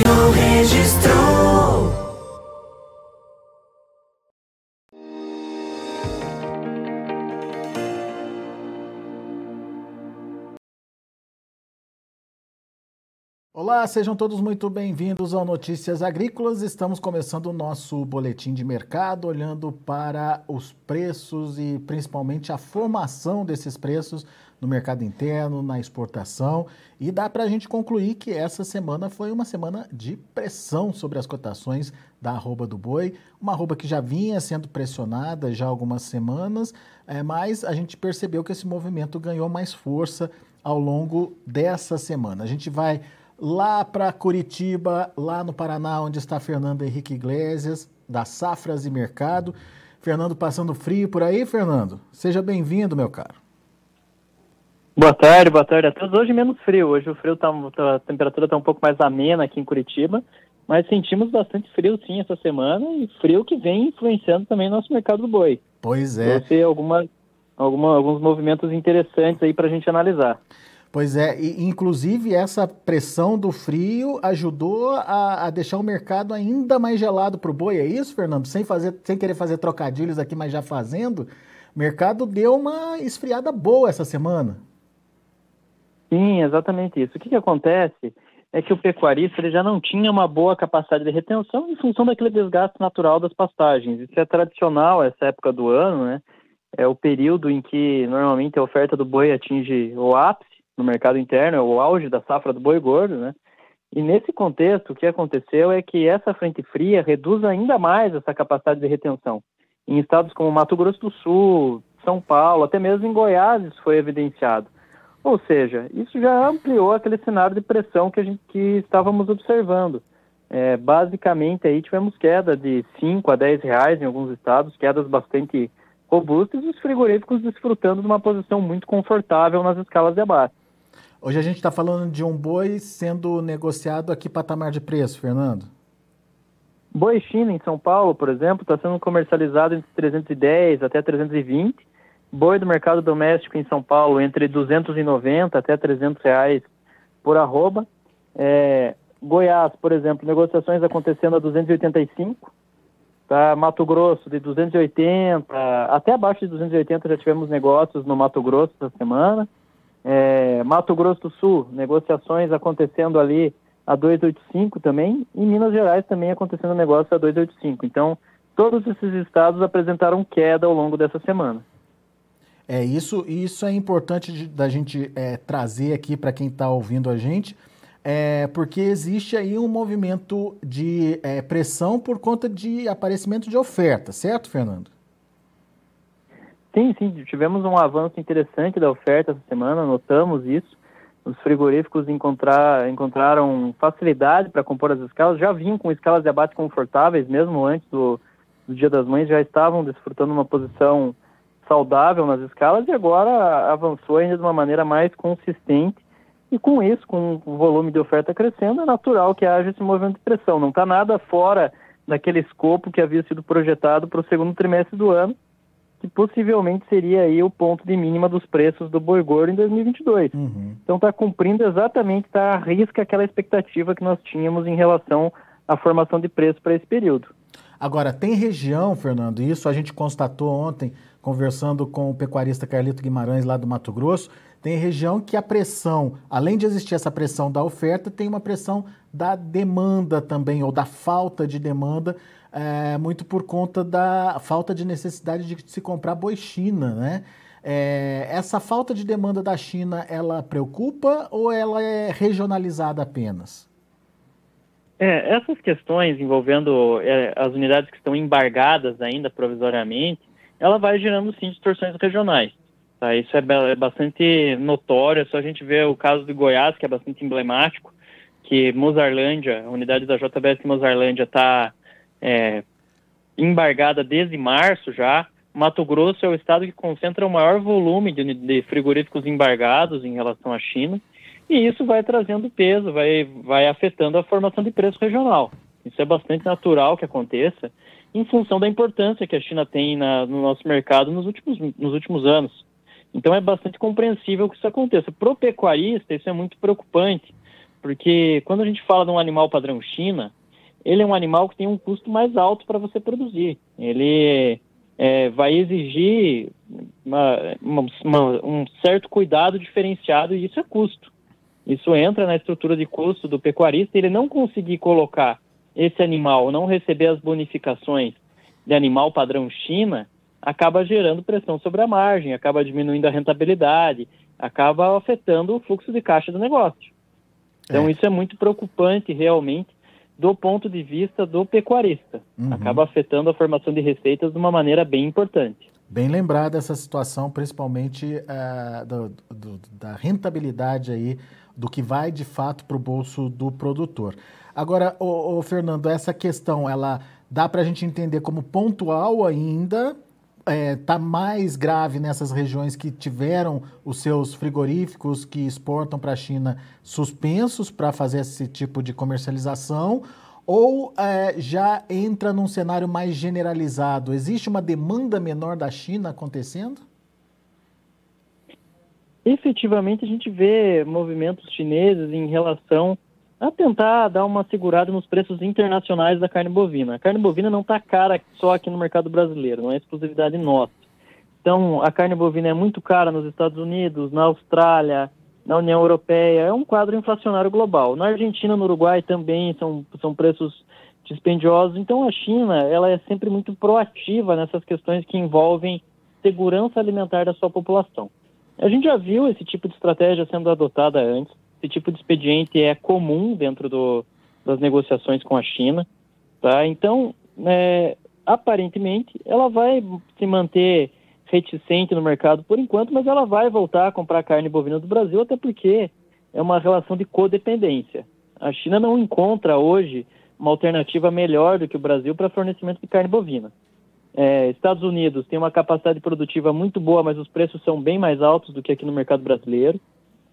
Negociou, registrou. Olá, sejam todos muito bem-vindos ao Notícias Agrícolas. Estamos começando o nosso boletim de mercado, olhando para os preços e principalmente a formação desses preços no mercado interno, na exportação. E dá para a gente concluir que essa semana foi uma semana de pressão sobre as cotações da arroba do boi, uma arroba que já vinha sendo pressionada já algumas semanas, é, mas a gente percebeu que esse movimento ganhou mais força ao longo dessa semana. A gente vai lá para Curitiba, lá no Paraná, onde está Fernando Henrique Iglesias, da Safras e Mercado. Fernando passando frio por aí, Fernando? Seja bem-vindo, meu caro. Boa tarde, boa tarde a todos. Hoje menos frio, hoje o frio tá, tá a temperatura está um pouco mais amena aqui em Curitiba, mas sentimos bastante frio sim essa semana e frio que vem influenciando também o nosso mercado do boi. Pois é. Trouxe alguma, alguma, alguns movimentos interessantes aí para a gente analisar. Pois é, e inclusive essa pressão do frio ajudou a, a deixar o mercado ainda mais gelado para o boi, é isso, Fernando? Sem, fazer, sem querer fazer trocadilhos aqui, mas já fazendo, o mercado deu uma esfriada boa essa semana. Sim, exatamente isso. O que, que acontece é que o pecuarista ele já não tinha uma boa capacidade de retenção em função daquele desgaste natural das pastagens. Isso é tradicional essa época do ano, né? É o período em que normalmente a oferta do boi atinge o ápice no mercado interno, é o auge da safra do boi gordo, né? E nesse contexto, o que aconteceu é que essa frente fria reduz ainda mais essa capacidade de retenção. Em estados como Mato Grosso do Sul, São Paulo, até mesmo em Goiás isso foi evidenciado. Ou seja, isso já ampliou aquele cenário de pressão que, a gente, que estávamos observando. É, basicamente, aí tivemos queda de 5 a 10 reais em alguns estados, quedas bastante robustas, e os frigoríficos desfrutando de uma posição muito confortável nas escalas de abate. Hoje a gente está falando de um boi sendo negociado aqui patamar de preço, Fernando. Boi China em São Paulo, por exemplo, está sendo comercializado entre 310 até 320. Boi do mercado doméstico em São Paulo entre 290 até 300 reais por arroba. É, Goiás, por exemplo, negociações acontecendo a 285. Tá? Mato Grosso de 280, até abaixo de 280 já tivemos negócios no Mato Grosso essa semana. É, Mato Grosso do Sul, negociações acontecendo ali a 285 também, e Minas Gerais também acontecendo negócio a 285. Então, todos esses estados apresentaram queda ao longo dessa semana. É isso, isso é importante de, da gente é, trazer aqui para quem está ouvindo a gente, é, porque existe aí um movimento de é, pressão por conta de aparecimento de oferta, certo, Fernando? Sim, sim, tivemos um avanço interessante da oferta essa semana, notamos isso. Os frigoríficos encontrar, encontraram facilidade para compor as escalas, já vinham com escalas de abate confortáveis, mesmo antes do, do Dia das Mães, já estavam desfrutando uma posição saudável nas escalas e agora avançou ainda de uma maneira mais consistente. E com isso, com o volume de oferta crescendo, é natural que haja esse movimento de pressão. Não está nada fora daquele escopo que havia sido projetado para o segundo trimestre do ano que possivelmente seria aí o ponto de mínima dos preços do boi gordo em 2022. Uhum. Então está cumprindo exatamente, está à risca aquela expectativa que nós tínhamos em relação à formação de preço para esse período. Agora, tem região, Fernando, isso a gente constatou ontem, conversando com o pecuarista Carlito Guimarães lá do Mato Grosso, tem região que a pressão, além de existir essa pressão da oferta, tem uma pressão da demanda também, ou da falta de demanda, é, muito por conta da falta de necessidade de se comprar boi China, né? É, essa falta de demanda da China, ela preocupa ou ela é regionalizada apenas? É, essas questões envolvendo é, as unidades que estão embargadas ainda provisoriamente, ela vai gerando sim distorções regionais. Tá? Isso é, é bastante notório, é só a gente ver o caso de Goiás, que é bastante emblemático, que Mozarlândia, a unidade da JBS Mozarlândia está é, embargada desde março já. Mato Grosso é o estado que concentra o maior volume de, de frigoríficos embargados em relação à China, e isso vai trazendo peso, vai, vai afetando a formação de preço regional. Isso é bastante natural que aconteça, em função da importância que a China tem na, no nosso mercado nos últimos, nos últimos anos. Então é bastante compreensível que isso aconteça. Para o pecuarista, isso é muito preocupante, porque quando a gente fala de um animal padrão China, ele é um animal que tem um custo mais alto para você produzir. Ele é, vai exigir uma, uma, um certo cuidado diferenciado e isso é custo. Isso entra na estrutura de custo do pecuarista. Ele não conseguir colocar esse animal, não receber as bonificações de animal padrão China, acaba gerando pressão sobre a margem, acaba diminuindo a rentabilidade, acaba afetando o fluxo de caixa do negócio. Então, é. isso é muito preocupante realmente do ponto de vista do pecuarista. Uhum. Acaba afetando a formação de receitas de uma maneira bem importante. Bem lembrada essa situação, principalmente uh, do, do, da rentabilidade aí, do que vai de fato para o bolso do produtor. Agora, o, o Fernando, essa questão, ela dá para a gente entender como pontual ainda, está é, tá mais grave nessas regiões que tiveram os seus frigoríficos que exportam para a China suspensos para fazer esse tipo de comercialização? Ou é, já entra num cenário mais generalizado? Existe uma demanda menor da China acontecendo? Efetivamente, a gente vê movimentos chineses em relação a tentar dar uma segurada nos preços internacionais da carne bovina. A carne bovina não está cara só aqui no mercado brasileiro, não é exclusividade nossa. Então, a carne bovina é muito cara nos Estados Unidos, na Austrália, na União Europeia. É um quadro inflacionário global. Na Argentina, no Uruguai também são, são preços dispendiosos. Então, a China ela é sempre muito proativa nessas questões que envolvem segurança alimentar da sua população. A gente já viu esse tipo de estratégia sendo adotada antes. Esse tipo de expediente é comum dentro do, das negociações com a China. Tá? Então, é, aparentemente, ela vai se manter reticente no mercado por enquanto, mas ela vai voltar a comprar carne bovina do Brasil, até porque é uma relação de codependência. A China não encontra hoje uma alternativa melhor do que o Brasil para fornecimento de carne bovina. É, Estados Unidos tem uma capacidade produtiva muito boa, mas os preços são bem mais altos do que aqui no mercado brasileiro.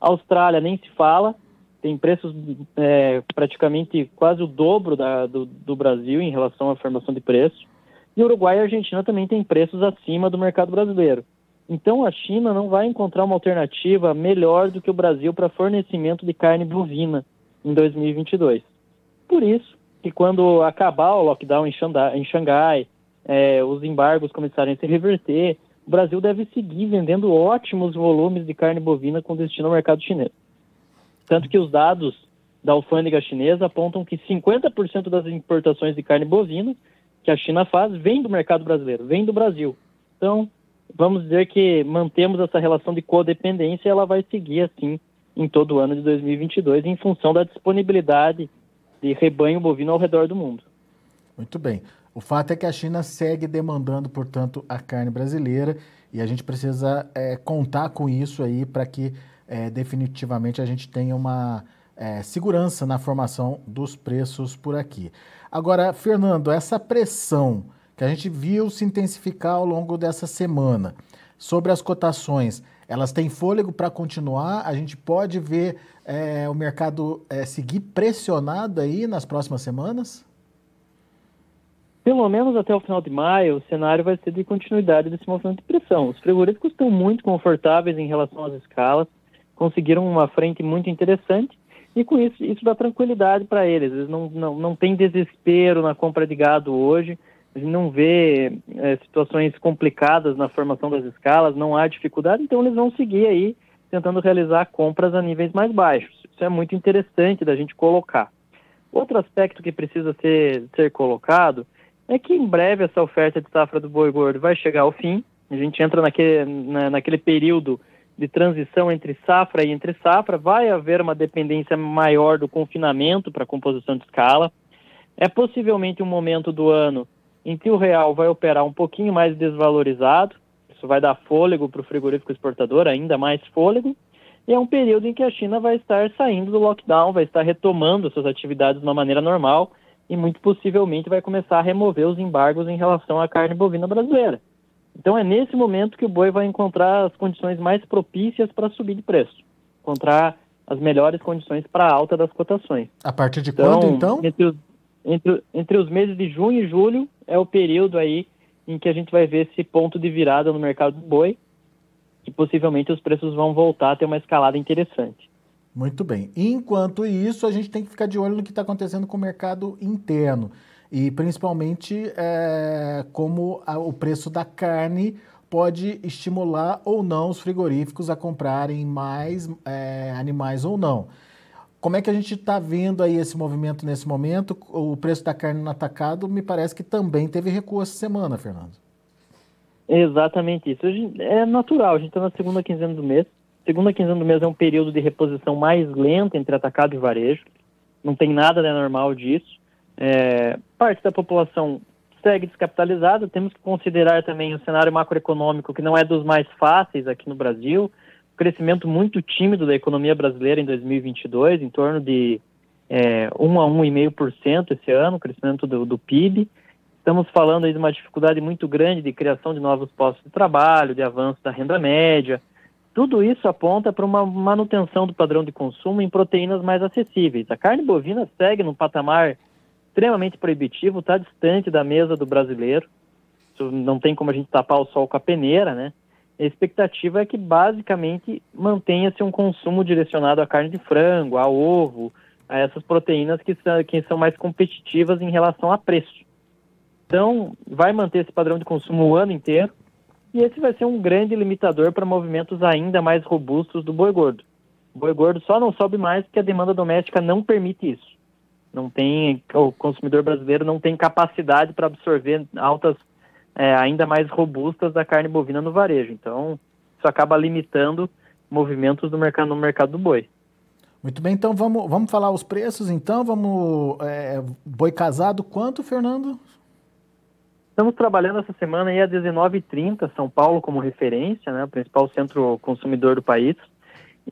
Austrália nem se fala, tem preços é, praticamente quase o dobro da, do, do, Brasil em relação à formação de preço. E Uruguai e Argentina também têm preços acima do mercado brasileiro. Então a China não vai encontrar uma alternativa melhor do que o Brasil para fornecimento de carne bovina em 2022. Por isso que quando acabar o lockdown em Xangai, em Xangai é, os embargos começarem a se reverter, o Brasil deve seguir vendendo ótimos volumes de carne bovina com destino ao mercado chinês. Tanto que os dados da alfândega chinesa apontam que 50% das importações de carne bovina que a China faz vem do mercado brasileiro, vem do Brasil. Então, vamos dizer que mantemos essa relação de codependência e ela vai seguir assim em todo o ano de 2022 em função da disponibilidade de rebanho bovino ao redor do mundo. Muito bem. O fato é que a China segue demandando, portanto, a carne brasileira e a gente precisa é, contar com isso aí para que é, definitivamente a gente tenha uma é, segurança na formação dos preços por aqui. Agora, Fernando, essa pressão que a gente viu se intensificar ao longo dessa semana sobre as cotações, elas têm fôlego para continuar? A gente pode ver é, o mercado é, seguir pressionado aí nas próximas semanas? Pelo menos até o final de maio, o cenário vai ser de continuidade desse movimento de pressão. Os frigoríficos estão muito confortáveis em relação às escalas, conseguiram uma frente muito interessante e com isso isso dá tranquilidade para eles. Eles não, não, não têm desespero na compra de gado hoje, gente não vê é, situações complicadas na formação das escalas, não há dificuldade, então eles vão seguir aí tentando realizar compras a níveis mais baixos. Isso é muito interessante da gente colocar. Outro aspecto que precisa ser, ser colocado é que em breve essa oferta de safra do boi gordo vai chegar ao fim. A gente entra naquele, na, naquele período de transição entre safra e entre safra. Vai haver uma dependência maior do confinamento para composição de escala. É possivelmente um momento do ano em que o real vai operar um pouquinho mais desvalorizado. Isso vai dar fôlego para o frigorífico exportador, ainda mais fôlego. E é um período em que a China vai estar saindo do lockdown, vai estar retomando suas atividades de uma maneira normal e muito possivelmente vai começar a remover os embargos em relação à carne bovina brasileira. Então é nesse momento que o boi vai encontrar as condições mais propícias para subir de preço, encontrar as melhores condições para a alta das cotações. A partir de então, quando, então? Entre os, entre, entre os meses de junho e julho é o período aí em que a gente vai ver esse ponto de virada no mercado do boi, que possivelmente os preços vão voltar a ter uma escalada interessante. Muito bem. Enquanto isso, a gente tem que ficar de olho no que está acontecendo com o mercado interno e principalmente é, como a, o preço da carne pode estimular ou não os frigoríficos a comprarem mais é, animais ou não. Como é que a gente está vendo aí esse movimento nesse momento? O preço da carne no atacado me parece que também teve recuo essa semana, Fernando. Exatamente isso. É natural, a gente está na segunda quinzena do mês. Segunda quinzena do mês é um período de reposição mais lenta entre atacado e varejo. Não tem nada de normal disso. É, parte da população segue descapitalizada. Temos que considerar também o cenário macroeconômico, que não é dos mais fáceis aqui no Brasil. O crescimento muito tímido da economia brasileira em 2022, em torno de é, 1 a 1,5% esse ano, o crescimento do, do PIB. Estamos falando aí de uma dificuldade muito grande de criação de novos postos de trabalho, de avanço da renda média. Tudo isso aponta para uma manutenção do padrão de consumo em proteínas mais acessíveis. A carne bovina segue num patamar extremamente proibitivo, está distante da mesa do brasileiro. Isso não tem como a gente tapar o sol com a peneira, né? A expectativa é que basicamente mantenha-se um consumo direcionado à carne de frango, a ovo, a essas proteínas que são, que são mais competitivas em relação a preço. Então, vai manter esse padrão de consumo o ano inteiro e esse vai ser um grande limitador para movimentos ainda mais robustos do boi gordo. O boi gordo só não sobe mais porque a demanda doméstica não permite isso. Não tem, o consumidor brasileiro não tem capacidade para absorver altas é, ainda mais robustas da carne bovina no varejo. Então, isso acaba limitando movimentos do mercado no mercado do boi. Muito bem, então vamos, vamos falar os preços, então, vamos, é, boi casado, quanto, Fernando? Estamos trabalhando essa semana aí a 19h30, São Paulo como referência, né, o principal centro consumidor do país.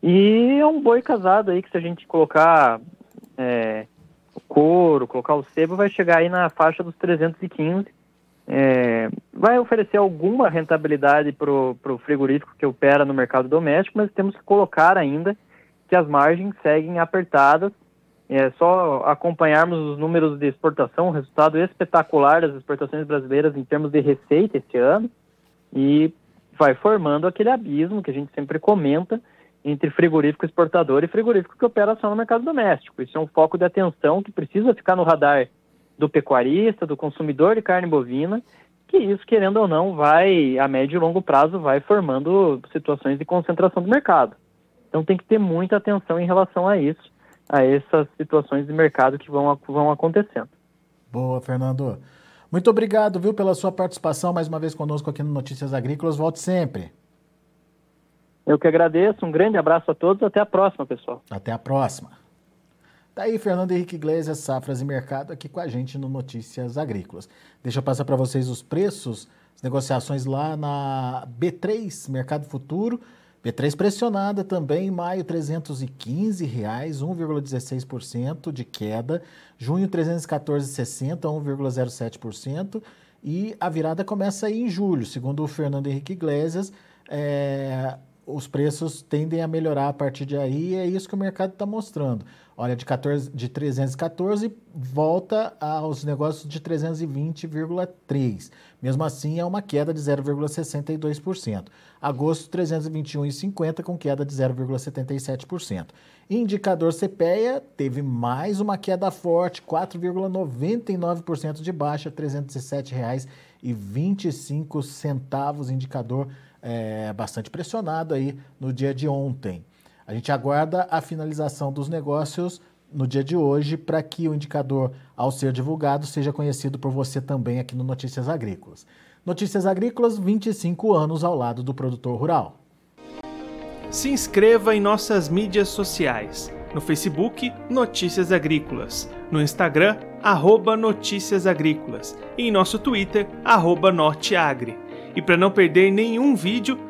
E é um boi casado aí que se a gente colocar é, o couro, colocar o sebo, vai chegar aí na faixa dos 315. É, vai oferecer alguma rentabilidade para o frigorífico que opera no mercado doméstico, mas temos que colocar ainda que as margens seguem apertadas é só acompanharmos os números de exportação, um resultado espetacular das exportações brasileiras em termos de receita este ano, e vai formando aquele abismo que a gente sempre comenta entre frigorífico exportador e frigorífico que opera só no mercado doméstico. Isso é um foco de atenção que precisa ficar no radar do pecuarista, do consumidor de carne bovina, que isso, querendo ou não, vai, a médio e longo prazo, vai formando situações de concentração do mercado. Então tem que ter muita atenção em relação a isso a essas situações de mercado que vão, vão acontecendo. Boa, Fernando. Muito obrigado, viu, pela sua participação mais uma vez conosco aqui no Notícias Agrícolas. Volte sempre. Eu que agradeço. Um grande abraço a todos. Até a próxima, pessoal. Até a próxima. Tá aí Fernando Henrique Iglesias, Safras e Mercado, aqui com a gente no Notícias Agrícolas. Deixa eu passar para vocês os preços, as negociações lá na B3, Mercado Futuro. B3 pressionada também, em maio 315 reais, 1,16% de queda. Junho 314,60, 1,07%. E a virada começa aí em julho, segundo o Fernando Henrique Iglesias. É, os preços tendem a melhorar a partir de aí, e é isso que o mercado está mostrando. Olha, de, 14, de 314 volta aos negócios de 320,3. Mesmo assim, é uma queda de 0,62%. Agosto, 321,50 com queda de 0,77%. Indicador CPEA teve mais uma queda forte, 4,99% de baixa, R$ 307,25. Indicador é, bastante pressionado aí no dia de ontem. A gente aguarda a finalização dos negócios no dia de hoje para que o indicador, ao ser divulgado, seja conhecido por você também aqui no Notícias Agrícolas. Notícias Agrícolas, 25 anos ao lado do produtor rural. Se inscreva em nossas mídias sociais. No Facebook, Notícias Agrícolas. No Instagram, arroba Notícias Agrícolas. E em nosso Twitter, arroba Norteagri. E para não perder nenhum vídeo,